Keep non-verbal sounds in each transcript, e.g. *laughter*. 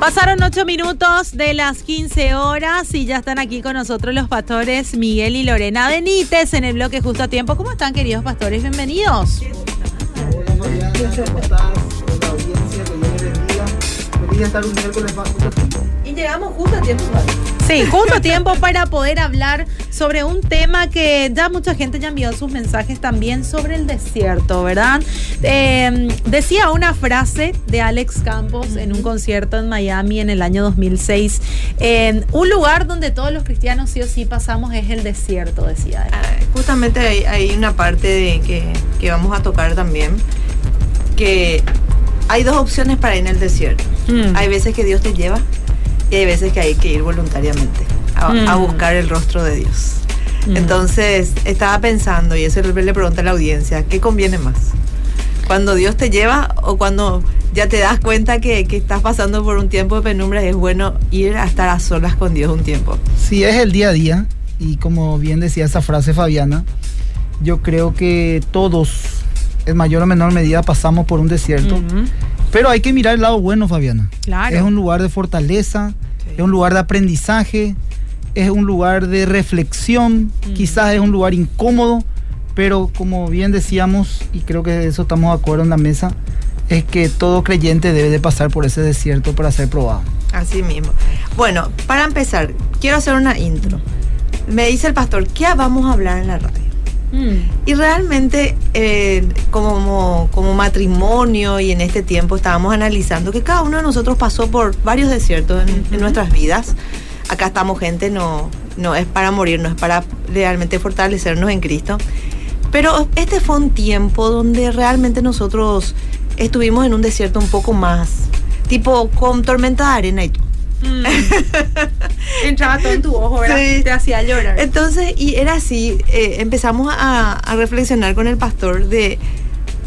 Pasaron ocho minutos de las 15 horas y ya están aquí con nosotros los pastores Miguel y Lorena Benítez en el bloque Justo a Tiempo. ¿Cómo están, queridos pastores? Bienvenidos. Hola, Mariana. ¿Cómo estás? Hola, audiencia. Que Dios les bendiga. Feliz de estar un miércoles más justo a tiempo. Y llegamos justo a tiempo. Sí, justo tiempo para poder hablar sobre un tema que ya mucha gente ya envió sus mensajes también sobre el desierto, ¿verdad? Eh, decía una frase de Alex Campos en un concierto en Miami en el año 2006. Eh, un lugar donde todos los cristianos sí o sí pasamos es el desierto, decía él. Ah, justamente hay, hay una parte de que, que vamos a tocar también, que hay dos opciones para ir en el desierto. Mm. Hay veces que Dios te lleva y hay veces que hay que ir voluntariamente a, a Mm. buscar el rostro de Dios. Mm. Entonces estaba pensando, y eso le pregunto a la audiencia, ¿qué conviene más? ¿Cuando Dios te lleva o cuando ya te das cuenta que, que estás pasando por un tiempo de penumbra y es bueno ir a estar a solas con Dios un tiempo? Si es el día a día, y como bien decía esa frase Fabiana, yo creo que todos, en mayor o menor medida, pasamos por un desierto. Pero hay que mirar el lado bueno, Fabiana. Claro. Es un lugar de fortaleza, Sí. es un lugar de aprendizaje, es un lugar de reflexión, Mm. quizás es un lugar incómodo, pero como bien decíamos, y creo que de eso estamos de acuerdo en la mesa, es que todo creyente debe de pasar por ese desierto para ser probado. Así mismo. Bueno, para empezar, quiero hacer una intro. Me dice el pastor, ¿qué vamos a hablar en la radio? Mm. Y realmente, eh, como, como matrimonio y en este tiempo, estábamos analizando que cada uno de nosotros pasó por varios desiertos en, nuestras vidas. Acá estamos gente, no, no es para morir, no es para realmente fortalecernos en Cristo. Pero este fue un tiempo donde realmente nosotros estuvimos en un desierto un poco más, tipo con tormenta de arena y. Mm. *laughs* Entraba todo en tu ojo, ¿verdad? Sí. Te hacía llorar. Entonces, y era así, eh, empezamos a, a reflexionar con el pastor de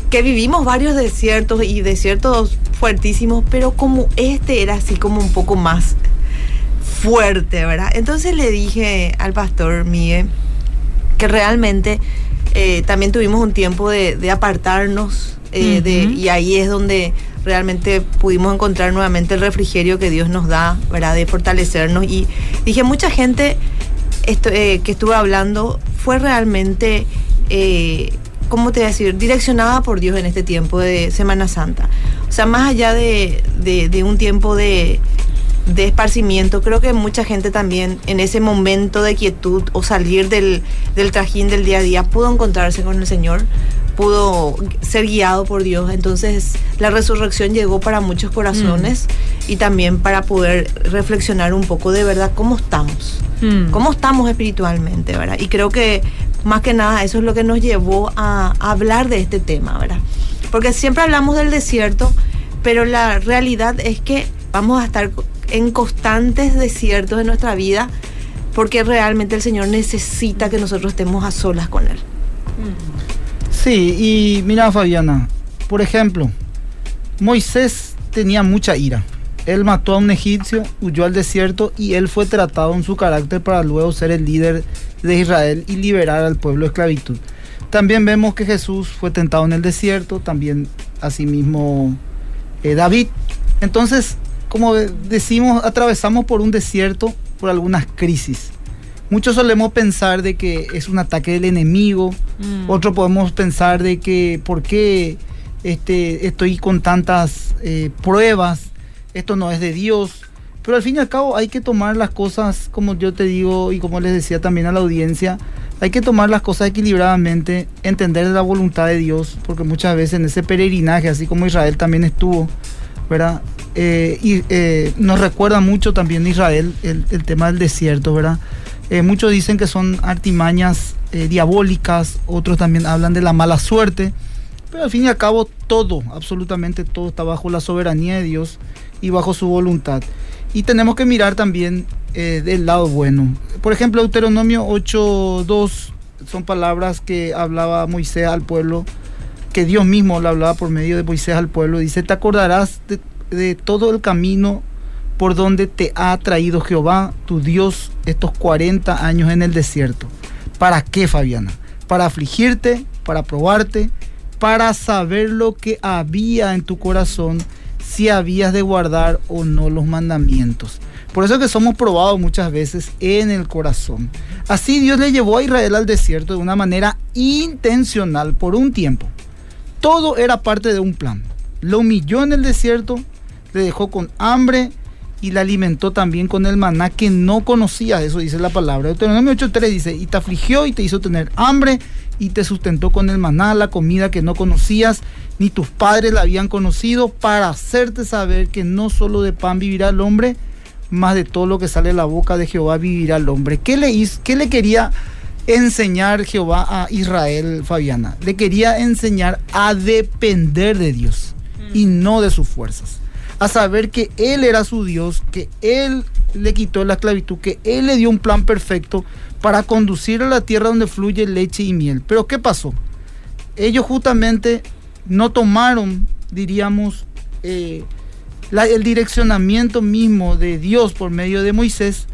que vivimos varios desiertos y desiertos fuertísimos, pero como este era así como un poco más fuerte, ¿verdad? Entonces le dije al pastor Miguel que realmente eh, también tuvimos un tiempo de, de apartarnos eh, de, y ahí es donde realmente pudimos encontrar nuevamente el refrigerio que Dios nos da, ¿verdad? De fortalecernos. Y dije, mucha gente esto, eh, que estuve hablando fue realmente, eh, ¿cómo te voy a decir? Direccionada por Dios en este tiempo de Semana Santa. O sea, más allá de, de- de un tiempo de, de esparcimiento, creo que mucha gente también en ese momento de quietud o salir del, del trajín del día a día pudo encontrarse con el Señor, pudo ser guiado por Dios. Entonces la resurrección llegó para muchos corazones y también para poder reflexionar un poco de verdad cómo estamos, Mm. cómo estamos espiritualmente, ¿verdad? Y creo que más que nada eso es lo que nos llevó a, a hablar de este tema, ¿verdad? Porque siempre hablamos del desierto, pero la realidad es que vamos a estar en constantes desiertos en nuestra vida porque realmente el Señor necesita que nosotros estemos a solas con Él. Sí, y mira Fabiana, por ejemplo, Moisés tenía mucha ira. Él mató a un egipcio, huyó al desierto y él fue tratado en su carácter para luego ser el líder de Israel y liberar al pueblo de esclavitud. También vemos que Jesús fue tentado en el desierto, también asimismo eh, David. Entonces, como decimos, atravesamos por un desierto, por algunas crisis. Muchos solemos pensar de que es un ataque del enemigo, Mm. otro podemos pensar de que por qué este, estoy con tantas eh, pruebas, esto no es de Dios. Pero al fin y al cabo hay que tomar las cosas, como yo te digo y como les decía también a la audiencia, hay que tomar las cosas equilibradamente, entender la voluntad de Dios, porque muchas veces en ese peregrinaje, así como Israel también estuvo, ¿verdad? Eh, y eh, nos recuerda mucho también Israel el, el tema del desierto, ¿verdad? Eh, muchos dicen que son artimañas eh, diabólicas, otros también hablan de la mala suerte, pero al fin y al cabo todo, absolutamente todo está bajo la soberanía de Dios y bajo su voluntad. Y tenemos que mirar también eh, del lado bueno. Por ejemplo, Deuteronomio 8.2 son palabras que hablaba Moisés al pueblo, que Dios mismo le hablaba por medio de Moisés al pueblo. Dice, te acordarás de, de todo el camino por donde te ha traído Jehová, tu Dios, estos 40 años en el desierto. ¿Para qué, Fabiana? Para afligirte, para probarte, para saber lo que había en tu corazón, si habías de guardar o no los mandamientos. Por eso que somos probados muchas veces en el corazón. Así Dios le llevó a Israel al desierto de una manera intencional por un tiempo. Todo era parte de un plan. Lo humilló en el desierto, le dejó con hambre y la alimentó también con el maná que no conocía. Eso dice la palabra. Deuteronomio 8.3 dice, y te afligió y te hizo tener hambre y te sustentó con el maná, la comida que no conocías, ni tus padres la habían conocido, para hacerte saber que no solo de pan vivirá el hombre, más de todo lo que sale de la boca de Jehová vivirá el hombre. ¿Qué le, hizo, qué le quería enseñar Jehová a Israel, Fabiana? Le quería enseñar a depender de Dios y no de sus fuerzas. A saber que Él era su Dios, que Él le quitó la esclavitud, que Él le dio un plan perfecto para conducir a la tierra donde fluye leche y miel. Pero ¿qué pasó? Ellos justamente no tomaron, diríamos, eh, el direccionamiento mismo de Dios por medio de Moisés,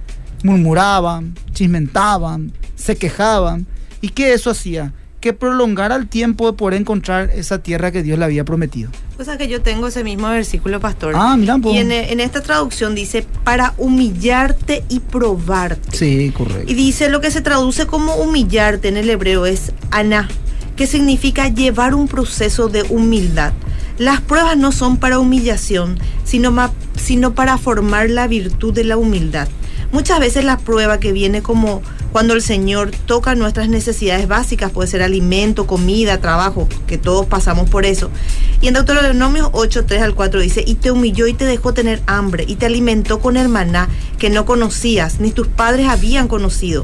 murmuraban, chismentaban, se quejaban. ¿Y qué eso hacía? Que prolongara el tiempo de poder encontrar esa tierra que Dios le había prometido. O sea que yo tengo ese mismo versículo, pastor. Ah, mira, y en, en, esta traducción dice, para humillarte y probarte. Sí, correcto. Y dice lo que se traduce como humillarte en el hebreo es ana, que significa llevar un proceso de humildad. Las pruebas no son para humillación, sino, ma, sino para formar la virtud de la humildad. Muchas veces la prueba que viene como cuando el Señor toca nuestras necesidades básicas, puede ser alimento, comida, trabajo, que todos pasamos por eso. Y en Deuteronomio 8, 3 al 4 dice, y te humilló y te dejó tener hambre, y te alimentó con el maná que no conocías, ni tus padres habían conocido,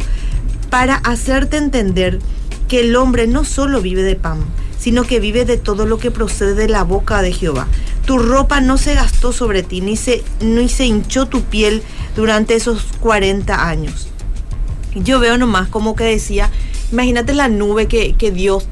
para hacerte entender que el hombre no solo vive de pan, sino que vive de todo lo que procede de la boca de Jehová. Tu ropa no se gastó sobre ti, ni se, ni se hinchó tu piel durante esos 40 años. Yo veo nomás como que decía, imagínate la nube que, que Dios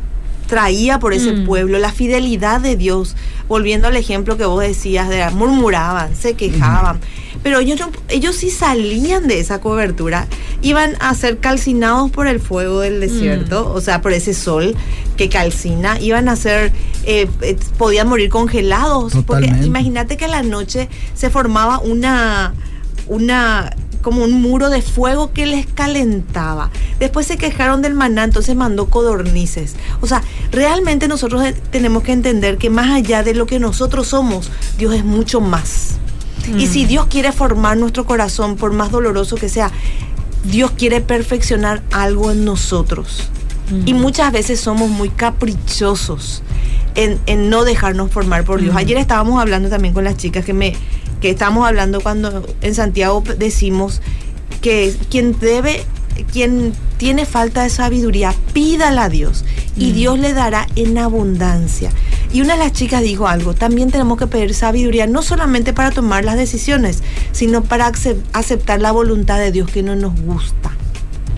traía por ese mm. pueblo, la fidelidad de Dios, volviendo al ejemplo que vos decías, de murmuraban, se quejaban, mm. pero ellos, no, ellos sí salían de esa cobertura, iban a ser calcinados por el fuego del desierto, mm. o sea, por ese sol que calcina, iban a ser, eh, eh, podían morir congelados, Totalmente. porque imagínate que a la noche se formaba una, una como un muro de fuego que les calentaba. Después se quejaron del maná, entonces mandó codornices. O sea, realmente nosotros tenemos que entender que más allá de lo que nosotros somos, Dios es mucho más. Mm. Y si Dios quiere formar nuestro corazón, por más doloroso que sea, Dios quiere perfeccionar algo en nosotros. Mm. Y muchas veces somos muy caprichosos en, en, no dejarnos formar por Dios. Mm. Ayer estábamos hablando también con las chicas que me que estamos hablando cuando en Santiago decimos que quien debe, quien tiene falta de sabiduría, pídala a Dios y mm. Dios le dará en abundancia. Y una de las chicas dijo algo, también tenemos que pedir sabiduría, no solamente para tomar las decisiones, sino para aceptar la voluntad de Dios que no nos gusta.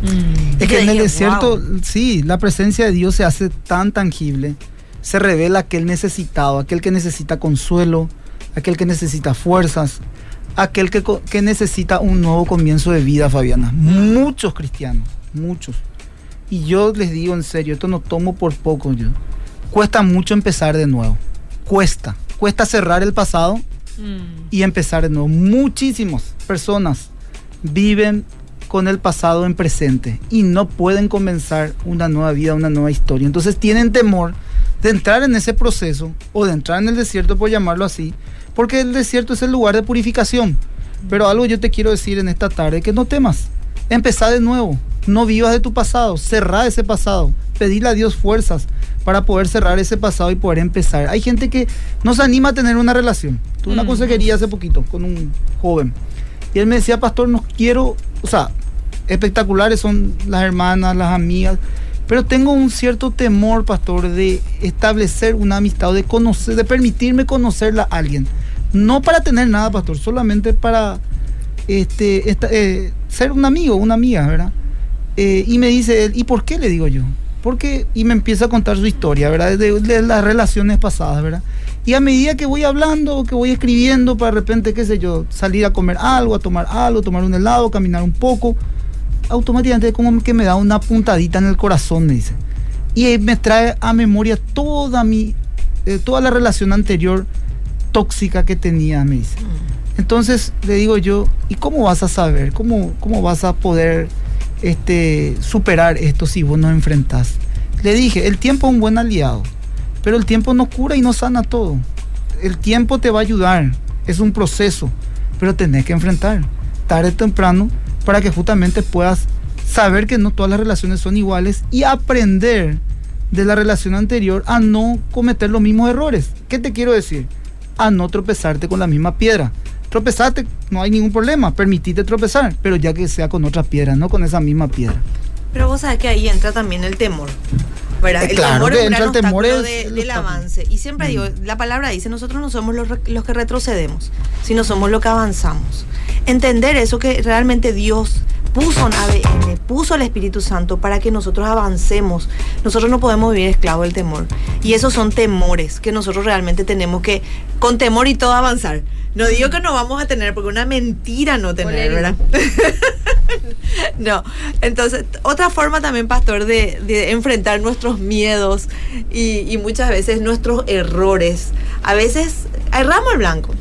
Mm. Es que en el desierto, wow. sí, la presencia de Dios se hace tan tangible, se revela aquel necesitado, aquel que necesita consuelo, aquel que necesita fuerzas, aquel que, que, necesita un nuevo comienzo de vida, Fabiana. Muchos cristianos, muchos. Y yo les digo en serio, esto no tomo por poco yo. Cuesta mucho empezar de nuevo. Cuesta. Cuesta cerrar el pasado mm. y empezar de nuevo. Muchísimas personas viven con el pasado en presente y no pueden comenzar una nueva vida, una nueva historia. Entonces tienen temor de entrar en ese proceso o de entrar en el desierto, por llamarlo así, porque el desierto es el lugar de purificación. Pero algo yo te quiero decir en esta tarde, que no temas, empezá de nuevo, no vivas de tu pasado, cerrá ese pasado, pedirle a Dios fuerzas para poder cerrar ese pasado y poder empezar. Hay gente que no se anima a tener una relación. Tuve una consejería hace poquito con un joven y él me decía, pastor, no quiero, o sea, espectaculares son las hermanas, las amigas, pero tengo un cierto temor, pastor, de establecer una amistad, de conocer, de permitirme conocerla a alguien. No para tener nada, pastor, solamente para este, esta, eh, ser un amigo, una amiga, ¿verdad? Eh, y me dice él, ¿y por qué le digo yo? Porque, y me empieza a contar su historia, ¿verdad? De, las relaciones pasadas, ¿verdad? Y a medida que voy hablando, que voy escribiendo, para de repente, qué sé yo, salir a comer algo, a tomar algo, tomar un helado, caminar un poco, automáticamente como que me da una puntadita en el corazón, me dice. Y me trae a memoria toda mi, eh, toda la relación anterior tóxica que tenía, me dice. Entonces le digo yo, ¿y cómo vas a saber? ¿Cómo, cómo vas a poder este, superar esto si vos no enfrentás? Le dije, el tiempo es un buen aliado, pero el tiempo no cura y no sana todo. El tiempo te va a ayudar, es un proceso, pero tenés que enfrentar tarde o temprano para que justamente puedas saber que no todas las relaciones son iguales y aprender de la relación anterior a no cometer los mismos errores. ¿Qué te quiero decir? A no tropezarte con la misma piedra. Tropezarte, no hay ningún problema, permitite tropezar, pero ya que sea con otra piedra, no con esa misma piedra. Pero vos sabes que ahí entra también el temor. ¿verdad? Eh, el claro temor que entra el temor es de- del obstáculo. avance. Y siempre digo, Mm. la palabra dice, nosotros no somos los, los que retrocedemos, sino somos los que avanzamos. Entender eso que realmente Dios puso en ADN, puso el Espíritu Santo para que nosotros avancemos. Nosotros no podemos vivir esclavos del temor. Y esos son temores que nosotros realmente tenemos que, con temor y todo, avanzar. No digo que no vamos a tener, porque una mentira no tener. ¿verdad? *laughs* No, entonces otra forma también, pastor, de, de enfrentar nuestros miedos y, y muchas veces nuestros errores. A veces erramos el blanco.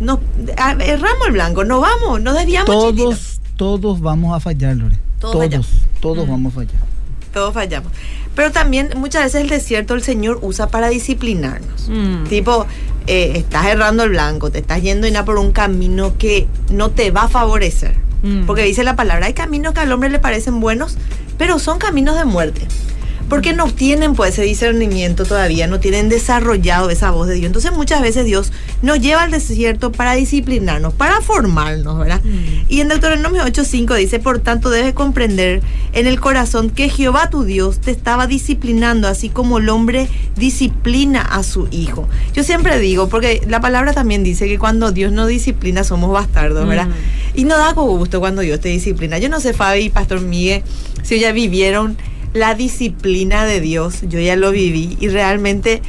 No, erramos el blanco, no vamos, no desviamos. Todos, todos vamos a fallar, Lore. Todos Todos, fallamos. todos Mm. vamos a fallar. Todos fallamos. Pero también muchas veces el desierto el Señor usa para disciplinarnos. Mm. Tipo, eh, estás errando el blanco, te estás yendo y por un camino que no te va a favorecer. Mm. Porque dice la palabra, hay caminos que al hombre le parecen buenos, pero son caminos de muerte. Porque no tienen pues ese discernimiento todavía, no tienen desarrollado esa voz de Dios. Entonces muchas veces Dios nos lleva al desierto para disciplinarnos, para formarnos, ¿verdad? Mm. Y en Deuteronomio 8:5 dice, por tanto debes comprender en el corazón que Jehová tu Dios te estaba disciplinando, así como el hombre disciplina a su hijo. Yo siempre digo, porque la palabra también dice que cuando Dios nos disciplina somos bastardos, ¿verdad? Mm. Y no da gusto cuando Dios te disciplina. Yo no sé, Fabi y Pastor Miguel, si ya vivieron la disciplina de Dios, yo ya lo viví y realmente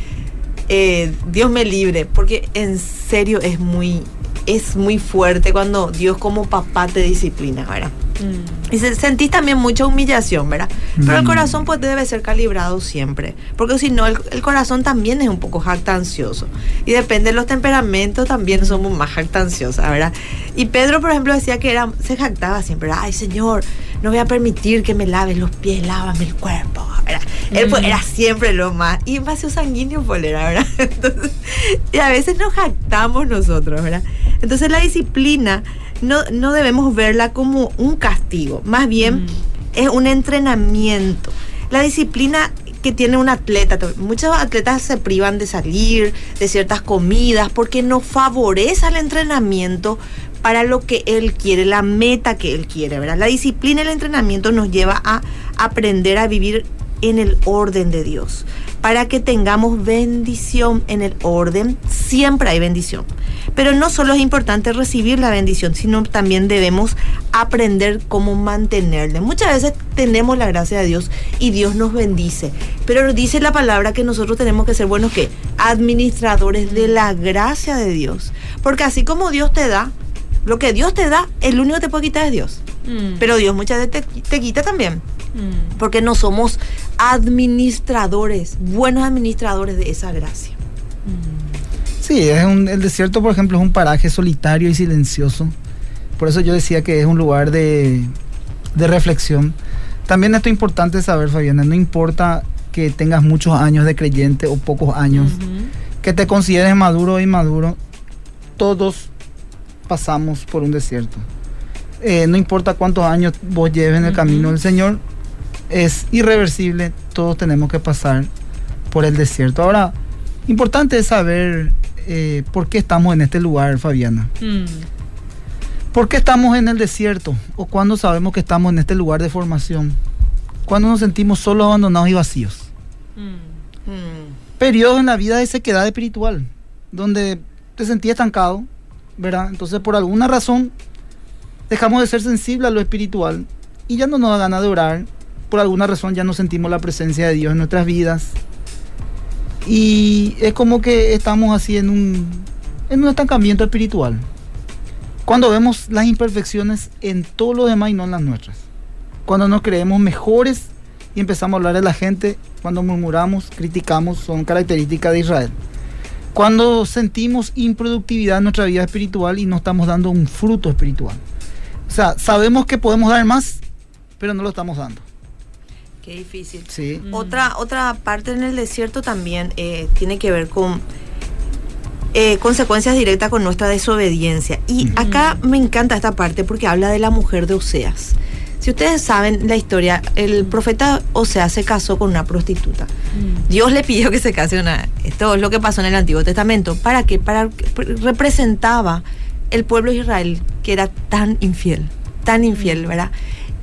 eh, Dios me libre, porque en serio es muy, es muy fuerte cuando Dios como papá te disciplina, ¿verdad? Mm. Y se- sentís también mucha humillación, ¿verdad? Pero el Mm. corazón pues debe ser calibrado siempre, porque si no el, el corazón también es un poco jactancioso y depende de los temperamentos también somos más jactanciosas, ¿verdad? Y Pedro, por ejemplo, decía que era, se jactaba siempre, ay Señor, no voy a permitir que me laves los pies, lávame el cuerpo, ¿verdad? Él pues, era siempre lo más, y en vacío sanguíneo pues era, ¿verdad? *laughs* Entonces, y a veces nos jactamos nosotros, ¿verdad? Entonces la disciplina no, no debemos verla como un castigo, más bien Mm. es un entrenamiento. La disciplina que tiene un atleta, muchos atletas se privan de salir, de ciertas comidas, porque no favorece el entrenamiento para lo que él quiere, la meta que él quiere, ¿verdad? La disciplina y el entrenamiento nos lleva a aprender a vivir en el orden de Dios. Para que tengamos bendición en el orden, siempre hay bendición. Pero no solo es importante recibir la bendición, sino también debemos aprender cómo mantenerla. Muchas veces tenemos la gracia de Dios y Dios nos bendice. Pero dice la palabra que nosotros tenemos que ser buenos que administradores de la gracia de Dios. Porque así como Dios te da, lo que Dios te da, el único que te puede quitar es Dios. Mm. Pero Dios muchas veces te, te quita también. Mm. Porque no somos administradores, buenos administradores de esa gracia. Sí, es un- el desierto, por ejemplo, es un paraje solitario y silencioso. Por eso yo decía que es un lugar de, de reflexión. También esto es importante saber, Fabiana, no importa que tengas muchos años de creyente o pocos años, que te consideres maduro o inmaduro, todos pasamos por un desierto. Eh, no importa cuántos años vos lleves en el camino del Señor, es irreversible, todos tenemos que pasar por el desierto. Ahora, importante es saber eh, por qué estamos en este lugar, Fabiana. Mm. ¿Por qué estamos en el desierto? ¿O cuándo sabemos que estamos en este lugar de formación? Cuando nos sentimos solos, abandonados y vacíos. Mm. Mm. periodos en la vida de sequedad espiritual, donde te sentías estancado, ¿verdad? Entonces, por alguna razón, dejamos de ser sensibles a lo espiritual y ya no nos da ganas de orar. Por alguna razón ya no sentimos la presencia de Dios en nuestras vidas. Y es como que estamos así en un, en un estancamiento espiritual. Cuando vemos las imperfecciones en todo lo demás y no en las nuestras. Cuando nos creemos mejores y empezamos a hablar de la gente, cuando murmuramos, criticamos, son características de Israel. Cuando sentimos improductividad en nuestra vida espiritual y no estamos dando un fruto espiritual. O sea, sabemos que podemos dar más, pero no lo estamos dando. Qué difícil. Sí. Mm. Otra, otra parte en el desierto también eh, tiene que ver con eh, consecuencias directas con nuestra desobediencia. Y acá me encanta esta parte porque habla de la mujer de Oseas. Si ustedes saben la historia, el profeta Oseas se casó con una prostituta. Mm. Dios le pidió que se case una. Esto es lo que pasó en el Antiguo Testamento. ¿Para qué? Para representaba el pueblo de Israel que era tan infiel, tan infiel, ¿verdad?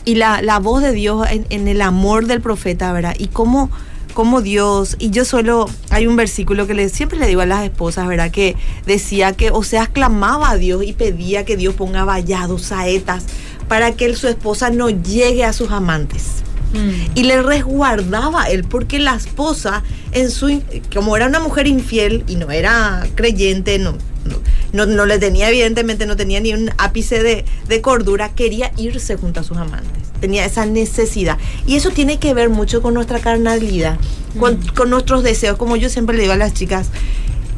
Y la, la voz de Dios en, en, el amor del profeta, ¿verdad? Y cómo, cómo Dios, y yo solo, hay un versículo que le, siempre le digo a las esposas, ¿verdad? Que decía que Oseas clamaba a Dios y pedía que Dios ponga vallados, saetas, para que su esposa no llegue a sus amantes. Mm. Y le resguardaba él, porque la esposa, en su, como era una mujer infiel y no era creyente, no, no, no, le tenía, evidentemente, no tenía ni un ápice de, de, cordura, quería irse junto a sus amantes. Tenía esa necesidad. Y eso tiene que ver mucho con nuestra carnalidad, mm. con, con, nuestros deseos. Como yo siempre le digo a las chicas,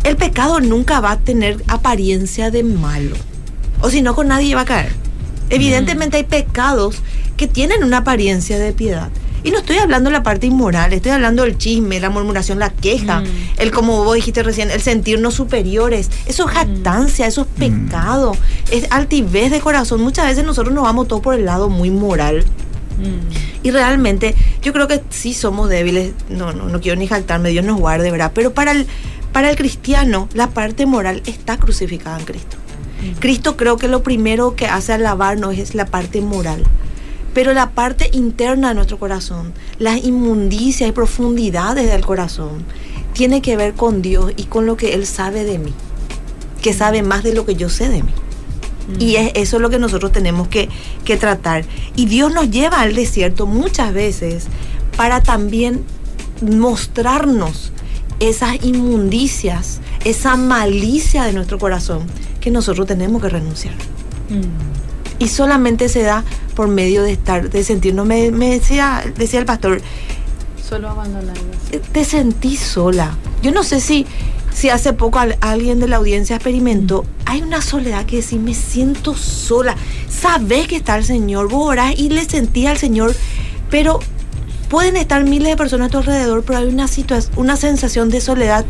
el pecado nunca va a tener apariencia de malo. O si no, con nadie va a caer. Evidentemente mm. hay pecados que tienen una apariencia de piedad. Y no estoy hablando de la parte inmoral, estoy hablando del chisme, la murmuración, la queja, mm. el como vos dijiste recién, el sentirnos superiores. Eso es jactancia, eso es pecado, mm. es altivez de corazón. Muchas veces nosotros nos vamos todo por el lado muy moral. Mm. Y realmente yo creo que sí somos débiles, no, no, no quiero ni jactarme, Dios nos guarde, ¿verdad? Pero para el, para el cristiano la parte moral está crucificada en Cristo. Cristo creo que lo primero que hace alabarnos es la parte moral. Pero la parte interna de nuestro corazón, las inmundicias y profundidades del corazón, tiene que ver con Dios y con lo que Él sabe de mí, que sabe más de lo que yo sé de mí. Y es, eso es lo que nosotros tenemos que, que tratar. Y Dios nos lleva al desierto muchas veces para también mostrarnos esas inmundicias, esa malicia de nuestro corazón que nosotros tenemos que renunciar. Mm. Y solamente se da por medio de estar, de sentirnos, me, me decía, decía el pastor, solo abandonar. Te sentí sola. Yo no sé si, si hace poco alguien de la audiencia experimentó, mm. hay una soledad que decir, me siento sola. Sabes que está el Señor, vos orás y le sentí al Señor, pero pueden estar miles de personas a tu alrededor, pero hay una una sensación de soledad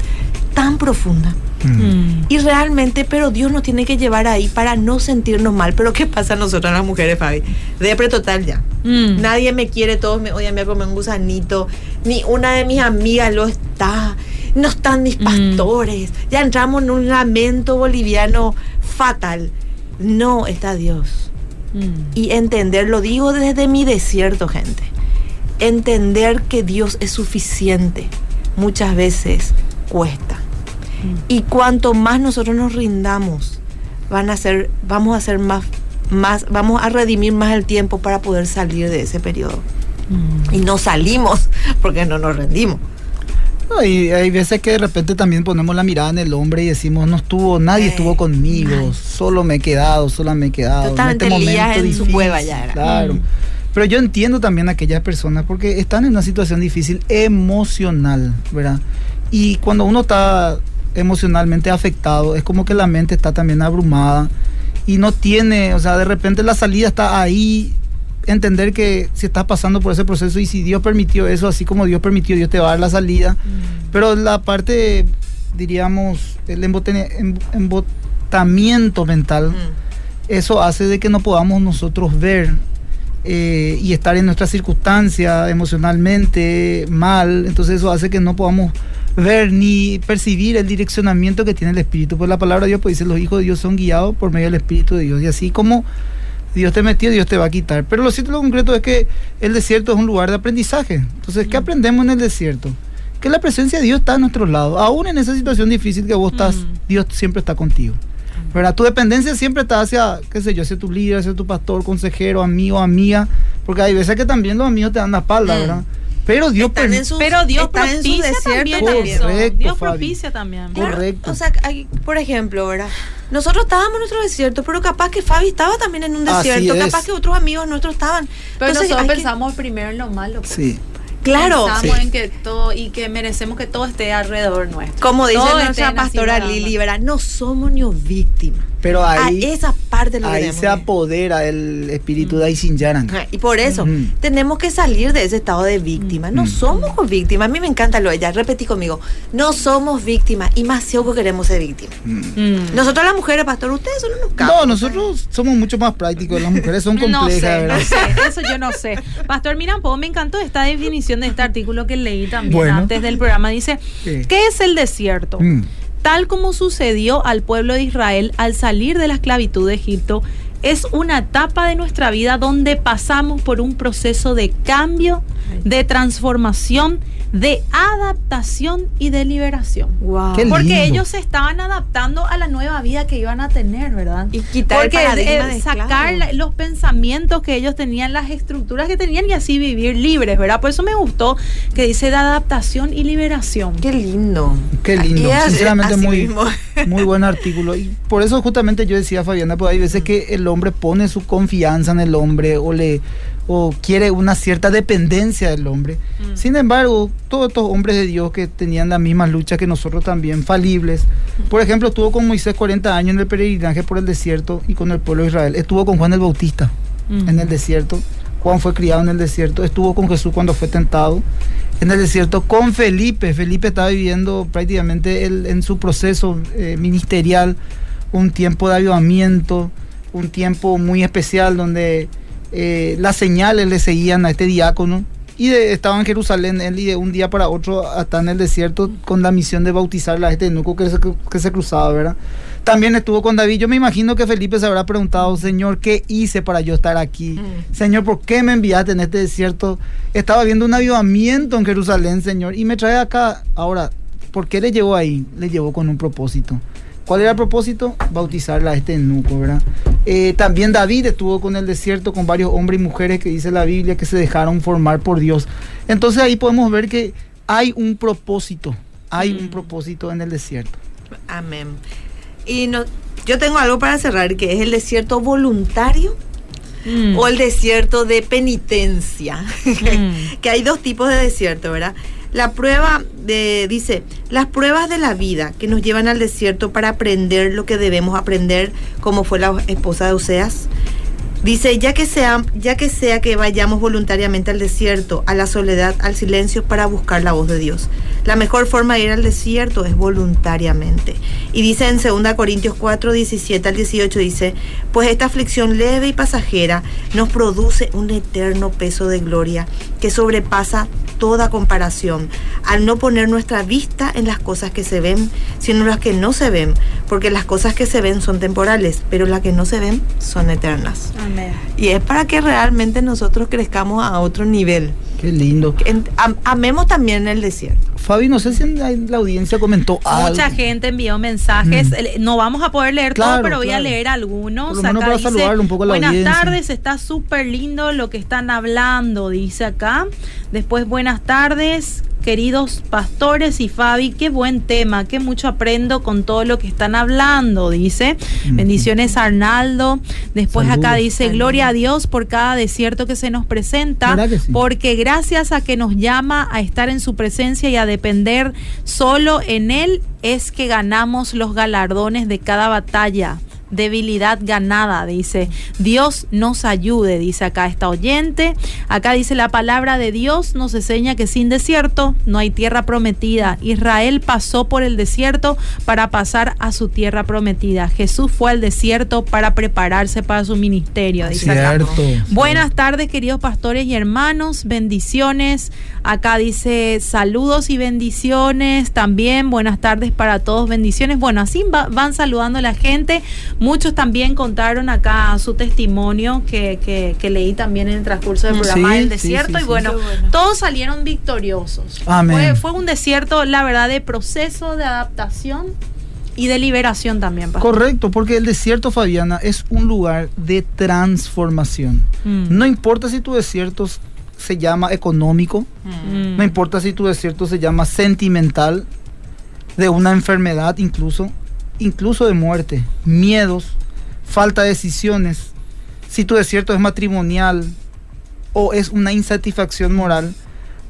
tan profunda. Mm. Y realmente, pero Dios nos tiene que llevar ahí para no sentirnos mal. Pero ¿qué pasa a nosotras las mujeres, Fabi? Depre total ya. Mm. Nadie me quiere, todos me odian, me comen un gusanito. Ni una de mis amigas lo está. No están mis pastores. Mm. Ya entramos en un lamento boliviano fatal. No está Dios. Y entender, lo digo desde mi desierto, gente. Entender que Dios es suficiente muchas veces cuesta. Y cuanto más nosotros nos rindamos, van a ser, vamos a ser más, más, vamos a redimir más el tiempo para poder salir de ese periodo. Mm. Y no salimos *laughs* porque no nos rendimos. No, y hay veces que de repente también ponemos la mirada en el hombre y decimos, no estuvo, nadie eh, estuvo conmigo, nadie. solo me he quedado, solo me he quedado. Totalmente en este momento en difícil, su cueva ya era. Claro. Mm. Pero yo entiendo también a aquellas personas porque están en una situación difícil emocional, ¿verdad? Y cuando uno está emocionalmente afectado, es como que la mente está también abrumada y no tiene, o sea, de repente la salida está ahí, entender que si estás pasando por ese proceso y si Dios permitió eso, así como Dios permitió, Dios te va a dar la salida. Mm. Pero la parte, diríamos, el embotamiento mental, mm. eso hace de que no podamos nosotros ver eh, y estar en nuestra circunstancia emocionalmente mal, entonces eso hace que no podamos ver ni percibir el direccionamiento que tiene el Espíritu. Pues la palabra de Dios pues dice, los hijos de Dios son guiados por medio del Espíritu de Dios. Y así como Dios te metió, Dios te va a quitar. Pero lo cierto, lo concreto es que el desierto es un lugar de aprendizaje. Entonces, ¿qué aprendemos en el desierto? Que la presencia de Dios está a nuestro lado. Aún en esa situación difícil que vos estás, mm. Dios siempre está contigo. ¿verdad? Tu dependencia siempre está hacia, qué sé yo, hacia tu líder, hacia tu pastor, consejero, amigo, amiga, Porque hay veces que también los amigos te dan la espalda, Mm. Pero Dios, Están en sus- Pero Dios están en su desierto también. Correcto, Dios Fabi. propicia también. Claro. Correcto. O sea, hay- por ejemplo, ¿verdad? Nosotros estábamos en nuestro desierto, pero capaz que Fabi estaba también en un Así desierto, es. capaz que otros amigos nuestros estaban. Pero Entonces, nosotros que- pensamos primero en lo malo. pues. sí. Claro, Pensamos Sí. en que todo y que merecemos que todo esté alrededor nuestro. como dice Todo nuestra pastora. Lili, ¿verdad? No somos ni víctimas. Pero ahí, a esa parte lo ahí se que- apodera el espíritu de Aisinyaran. Y por eso Mm. tenemos que salir de ese estado de víctima. No Mm. somos víctimas. A mí me encanta lo de ella. Repetí conmigo. No somos víctimas. Y más si algo queremos ser víctimas. Mm. Nosotros las mujeres, pastor, ustedes son unos capos. No, nosotros somos mucho más prácticos, las mujeres son *laughs* No complejas, sé, ¿verdad? no sé, eso yo no sé. Pastor Mirampo, me encantó esta definición de este artículo que leí también Bueno. antes del programa. Dice, Sí. ¿qué es el desierto? Tal como sucedió al pueblo de Israel al salir de la esclavitud de Egipto, es una etapa de nuestra vida donde pasamos por un proceso de cambio, de transformación, de adaptación y de liberación. Wow. Porque ellos se estaban adaptando a la nueva vida que iban a tener, ¿verdad? Y quitar el Porque paradigma eh, de sacar esclavo. los pensamientos que ellos tenían, las estructuras que tenían y así vivir libres, ¿verdad? Por eso me gustó que dice de adaptación y liberación. Qué lindo. Qué lindo, sinceramente muy, muy buen artículo. Y por eso justamente yo decía, Fabiana, pues hay veces que el hombre pone su confianza en el hombre o le o quiere una cierta dependencia del hombre. Mm. Sin embargo, todos estos hombres de Dios que tenían las mismas luchas que nosotros también, falibles. Por ejemplo, estuvo con Moisés 40 años en el peregrinaje por el desierto y con el pueblo de Israel. Estuvo con Juan el Bautista Mm. en el desierto. Juan fue criado en el desierto, estuvo con Jesús cuando fue tentado en el desierto, con Felipe. Felipe estaba viviendo prácticamente él, en su proceso eh, ministerial un tiempo de avivamiento, un tiempo muy especial donde eh, las señales le seguían a este diácono. Y de- estaba en Jerusalén él y de un día para otro hasta en el desierto con la misión de bautizar a este eunuco que se, que se cruzaba, ¿verdad? También estuvo con David. Yo me imagino que Felipe se habrá preguntado, Señor, ¿qué hice para yo estar aquí? Mm. Señor, ¿por qué me enviaste en este desierto? Estaba viendo un avivamiento en Jerusalén, Señor, y me trae acá. Ahora, ¿por qué le llevó ahí? Le llevó con un propósito. ¿Cuál era el propósito? Bautizarla a este eunuco, ¿verdad? Eh, también David estuvo con el desierto con varios hombres y mujeres que dice la Biblia que se dejaron formar por Dios. Entonces ahí podemos ver que hay un propósito, hay un Mm. propósito en el desierto. Amén. Y no, yo tengo algo para cerrar, que es el desierto voluntario Mm. o el desierto de penitencia. Mm. *laughs* que hay dos tipos de desierto, ¿verdad? La prueba de, dice, las pruebas de la vida que nos llevan al desierto para aprender lo que debemos aprender, como fue la esposa de Oseas. Dice, ya que, sea, ya que sea que vayamos voluntariamente al desierto, a la soledad, al silencio, para buscar la voz de Dios. La mejor forma de ir al desierto es voluntariamente. Y dice en 2 Corintios 4, 17 al 18, dice, pues esta aflicción leve y pasajera nos produce un eterno peso de gloria que sobrepasa toda comparación, al no poner nuestra vista en las cosas que se ven, sino en las que no se ven, porque las cosas que se ven son temporales, pero las que no se ven son eternas. Amén. Y es para que realmente nosotros crezcamos a otro nivel. Qué lindo. Amemos también el desierto. Fabi, no sé si en la, en la audiencia comentó algo. Mucha gente envió mensajes. Mm. No vamos a poder leer Claro, todo, pero voy a leer algunos. Por lo menos Acá para dice, saludarle un poco a la buenas audiencia". tardes, está súper lindo lo que están hablando, dice acá. Después, buenas tardes, queridos pastores y Fabi, qué buen tema, qué mucho aprendo con todo lo que están hablando, dice. Bendiciones, Arnaldo. Después acá dice, gloria a Dios por cada desierto que se nos presenta, porque gracias a que nos llama a estar en su presencia y a depender solo en Él, es que ganamos los galardones de cada batalla. Debilidad ganada, dice. Dios nos ayude, dice acá esta oyente. Acá dice la palabra de Dios nos enseña que sin desierto no hay tierra prometida. Israel pasó por el desierto para pasar a su tierra prometida. Jesús fue al desierto para prepararse para su ministerio, dice acá. Cierto. Buenas tardes, queridos pastores y hermanos. Bendiciones. Acá dice saludos y bendiciones. También buenas tardes para todos. Bendiciones. Bueno, así va- van saludando a la gente. Muchos también contaron acá su testimonio que, que- que leí también en el transcurso del Mm, programa sí, del desierto. sí, y bueno, todos salieron victoriosos. Amén. Fue, fue un desierto, la verdad, de proceso de adaptación Y de liberación también. Pastor. Correcto, porque el desierto, Fabiana, es un lugar de transformación. Mm. No importa si tu desierto se llama económico, Mm. no importa si tu desierto se llama sentimental, de una enfermedad incluso, incluso de muerte, miedos, falta de decisiones, si tu desierto es matrimonial o es una insatisfacción moral,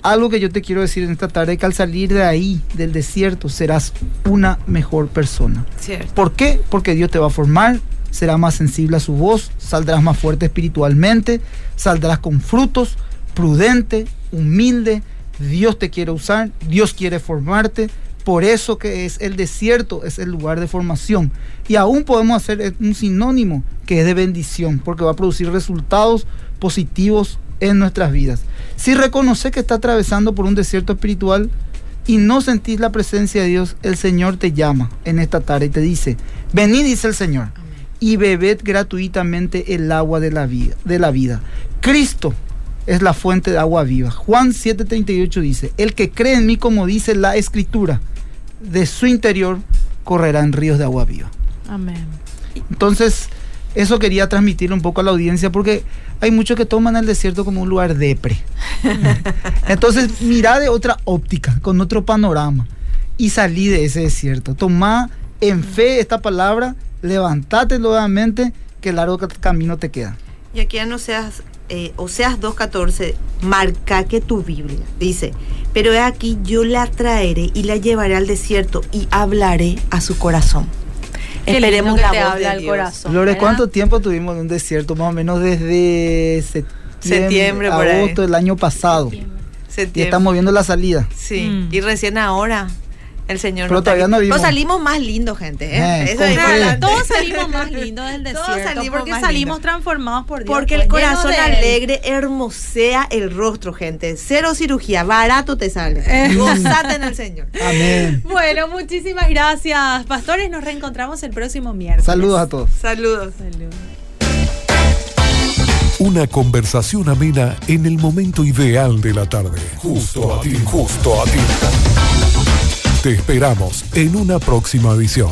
algo que yo te quiero decir en esta tarde, que al salir de ahí, del desierto, serás una mejor persona. Cierto. ¿Por qué? Porque Dios te va a formar, serás más sensible a su voz, saldrás más fuerte espiritualmente, saldrás con frutos, prudente, humilde. Dios te quiere usar, Dios quiere formarte. Por eso que es el desierto, es el lugar de formación. Y aún podemos hacer un sinónimo que es de bendición, porque va a producir resultados positivos en nuestras vidas. Si reconoces que está atravesando por un desierto espiritual, y no sentís la presencia de Dios, el Señor te llama en esta tarde y te dice, vení, dice el Señor, y bebed gratuitamente el agua de la vida. De la vida. Cristo es la fuente de agua viva. Juan 7:38 dice, el que cree en mí, como dice la escritura, de su interior correrán ríos de agua viva. Amén. Entonces, eso quería transmitirle un poco a la audiencia porque hay muchos que toman el desierto como un lugar depre. *laughs* Entonces, mira de otra óptica, con otro panorama y salí de ese desierto. Toma en fe esta palabra, levantate nuevamente que largo ca- camino te queda. Y aquí en Oseas, eh, Oseas 2.14, marca que tu Biblia dice, pero he aquí yo la traeré y la llevaré al desierto y hablaré a su corazón. Qué Esperemos que la te voz habla de el Dios. corazón. Lore, ¿verdad? ¿cuánto tiempo tuvimos en un desierto? Más o menos desde septiembre, Septiembre, por ahí. agosto del año pasado. Y Septiembre. estamos viendo la salida. Sí, Mm. y recién ahora el Señor Pero todavía no vimos. Nos salimos más lindos, gente. ¿eh? Eh, Eso es. Todos salimos más lindos del Todos desierto. salimos porque salimos transformados por Dios. Porque pues, el corazón de Él. alegre hermosea el rostro, gente. Cero cirugía, barato te sale. Eh. Gozate en el Señor. Amén. Bueno, muchísimas gracias, pastores. Nos reencontramos el próximo miércoles. Saludos a todos. Saludos. Saludos. Una conversación amena en el momento ideal de la tarde. Justo a ti, justo a ti. Te esperamos en una próxima edición.